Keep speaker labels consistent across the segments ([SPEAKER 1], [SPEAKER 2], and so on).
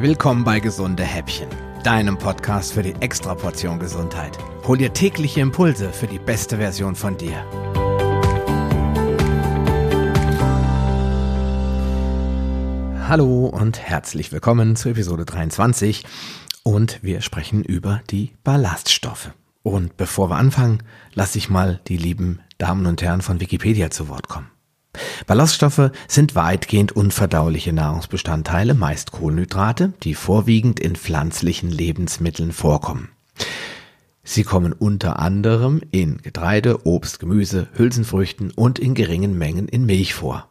[SPEAKER 1] Willkommen bei Gesunde Häppchen, deinem Podcast für die Extraportion Gesundheit. Hol dir tägliche Impulse für die beste Version von dir. Hallo und herzlich willkommen zu Episode 23 und wir sprechen über die Ballaststoffe. Und bevor wir anfangen, lasse ich mal die lieben Damen und Herren von Wikipedia zu Wort kommen. Ballaststoffe sind weitgehend unverdauliche Nahrungsbestandteile, meist Kohlenhydrate, die vorwiegend in pflanzlichen Lebensmitteln vorkommen. Sie kommen unter anderem in Getreide, Obst, Gemüse, Hülsenfrüchten und in geringen Mengen in Milch vor.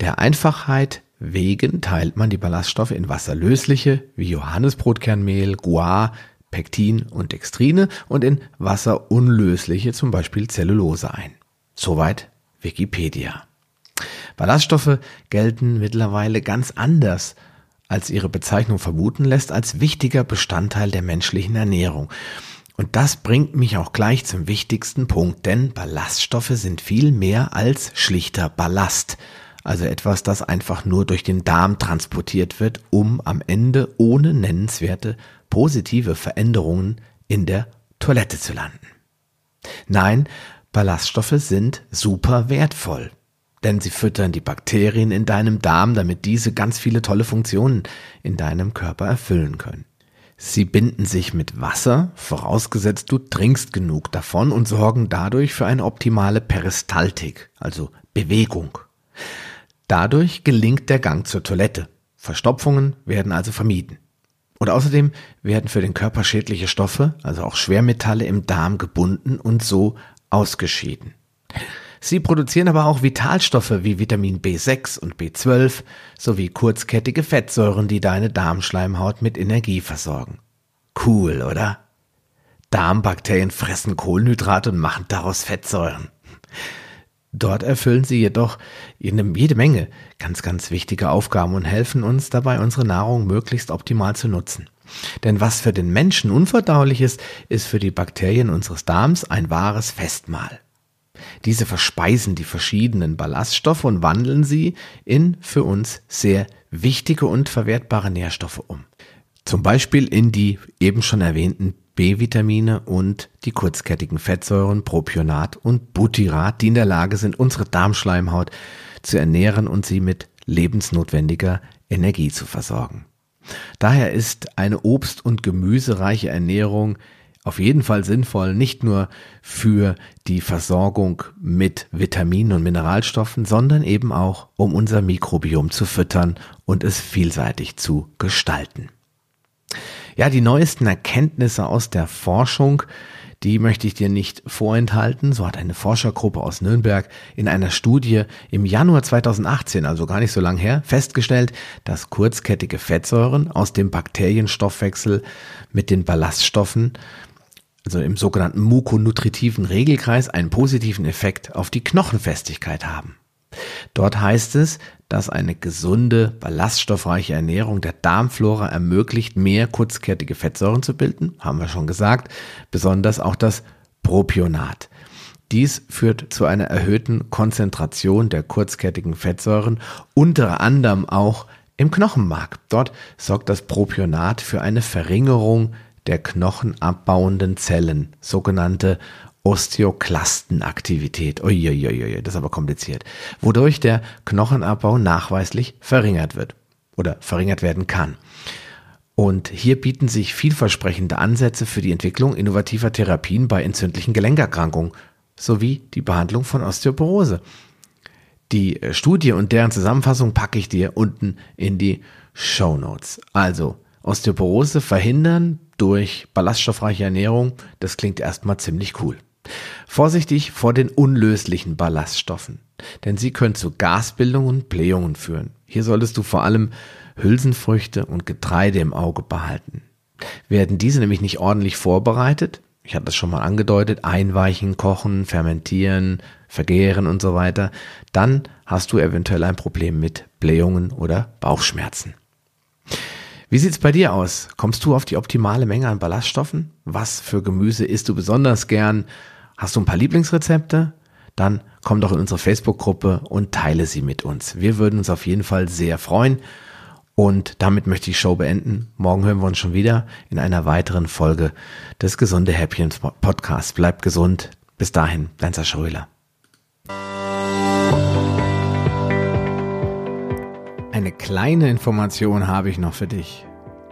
[SPEAKER 1] Der Einfachheit wegen teilt man die Ballaststoffe in wasserlösliche wie Johannesbrotkernmehl, Guar, Pektin und Dextrine und in wasserunlösliche, zum Beispiel Zellulose ein. Soweit Wikipedia. Ballaststoffe gelten mittlerweile ganz anders, als ihre Bezeichnung vermuten lässt, als wichtiger Bestandteil der menschlichen Ernährung. Und das bringt mich auch gleich zum wichtigsten Punkt, denn Ballaststoffe sind viel mehr als schlichter Ballast, also etwas, das einfach nur durch den Darm transportiert wird, um am Ende ohne nennenswerte positive Veränderungen in der Toilette zu landen. Nein, Ballaststoffe sind super wertvoll, denn sie füttern die Bakterien in deinem Darm, damit diese ganz viele tolle Funktionen in deinem Körper erfüllen können. Sie binden sich mit Wasser, vorausgesetzt du trinkst genug davon und sorgen dadurch für eine optimale Peristaltik, also Bewegung. Dadurch gelingt der Gang zur Toilette. Verstopfungen werden also vermieden. Und außerdem werden für den Körper schädliche Stoffe, also auch Schwermetalle im Darm gebunden und so ausgeschieden. Sie produzieren aber auch Vitalstoffe wie Vitamin B6 und B12 sowie kurzkettige Fettsäuren, die deine Darmschleimhaut mit Energie versorgen. Cool, oder? Darmbakterien fressen Kohlenhydrate und machen daraus Fettsäuren. Dort erfüllen sie jedoch jede Menge ganz, ganz wichtige Aufgaben und helfen uns dabei, unsere Nahrung möglichst optimal zu nutzen. Denn was für den Menschen unverdaulich ist, ist für die Bakterien unseres Darms ein wahres Festmahl. Diese verspeisen die verschiedenen Ballaststoffe und wandeln sie in für uns sehr wichtige und verwertbare Nährstoffe um. Zum Beispiel in die eben schon erwähnten B-Vitamine und die kurzkettigen Fettsäuren Propionat und Butyrat, die in der Lage sind, unsere Darmschleimhaut zu ernähren und sie mit lebensnotwendiger Energie zu versorgen. Daher ist eine obst- und gemüsereiche Ernährung auf jeden Fall sinnvoll, nicht nur für die Versorgung mit Vitaminen und Mineralstoffen, sondern eben auch, um unser Mikrobiom zu füttern und es vielseitig zu gestalten. Ja, die neuesten Erkenntnisse aus der Forschung die möchte ich dir nicht vorenthalten. So hat eine Forschergruppe aus Nürnberg in einer Studie im Januar 2018, also gar nicht so lang her, festgestellt, dass kurzkettige Fettsäuren aus dem Bakterienstoffwechsel mit den Ballaststoffen also im sogenannten mukonutritiven Regelkreis, einen positiven Effekt auf die Knochenfestigkeit haben. Dort heißt es, dass eine gesunde, ballaststoffreiche Ernährung der Darmflora ermöglicht, mehr kurzkettige Fettsäuren zu bilden, haben wir schon gesagt, besonders auch das Propionat. Dies führt zu einer erhöhten Konzentration der kurzkettigen Fettsäuren, unter anderem auch im Knochenmark. Dort sorgt das Propionat für eine Verringerung der knochenabbauenden Zellen, sogenannte Osteoklastenaktivität. Uiuiui, das ist aber kompliziert. Wodurch der Knochenabbau nachweislich verringert wird oder verringert werden kann. Und hier bieten sich vielversprechende Ansätze für die Entwicklung innovativer Therapien bei entzündlichen Gelenkerkrankungen sowie die Behandlung von Osteoporose. Die Studie und deren Zusammenfassung packe ich dir unten in die Show Notes. Also Osteoporose verhindern durch ballaststoffreiche Ernährung, das klingt erstmal ziemlich cool. Vorsichtig vor den unlöslichen Ballaststoffen, denn sie können zu Gasbildung und Blähungen führen. Hier solltest du vor allem Hülsenfrüchte und Getreide im Auge behalten. Werden diese nämlich nicht ordentlich vorbereitet, ich hatte das schon mal angedeutet, einweichen, kochen, fermentieren, vergären und so weiter, dann hast du eventuell ein Problem mit Blähungen oder Bauchschmerzen. Wie sieht's bei dir aus? Kommst du auf die optimale Menge an Ballaststoffen? Was für Gemüse isst du besonders gern? Hast du ein paar Lieblingsrezepte? Dann komm doch in unsere Facebook-Gruppe und teile sie mit uns. Wir würden uns auf jeden Fall sehr freuen. Und damit möchte ich die Show beenden. Morgen hören wir uns schon wieder in einer weiteren Folge des Gesunde Häppchen Podcasts. Bleibt gesund. Bis dahin, dein Sascha Röhler. Eine kleine Information habe ich noch für dich.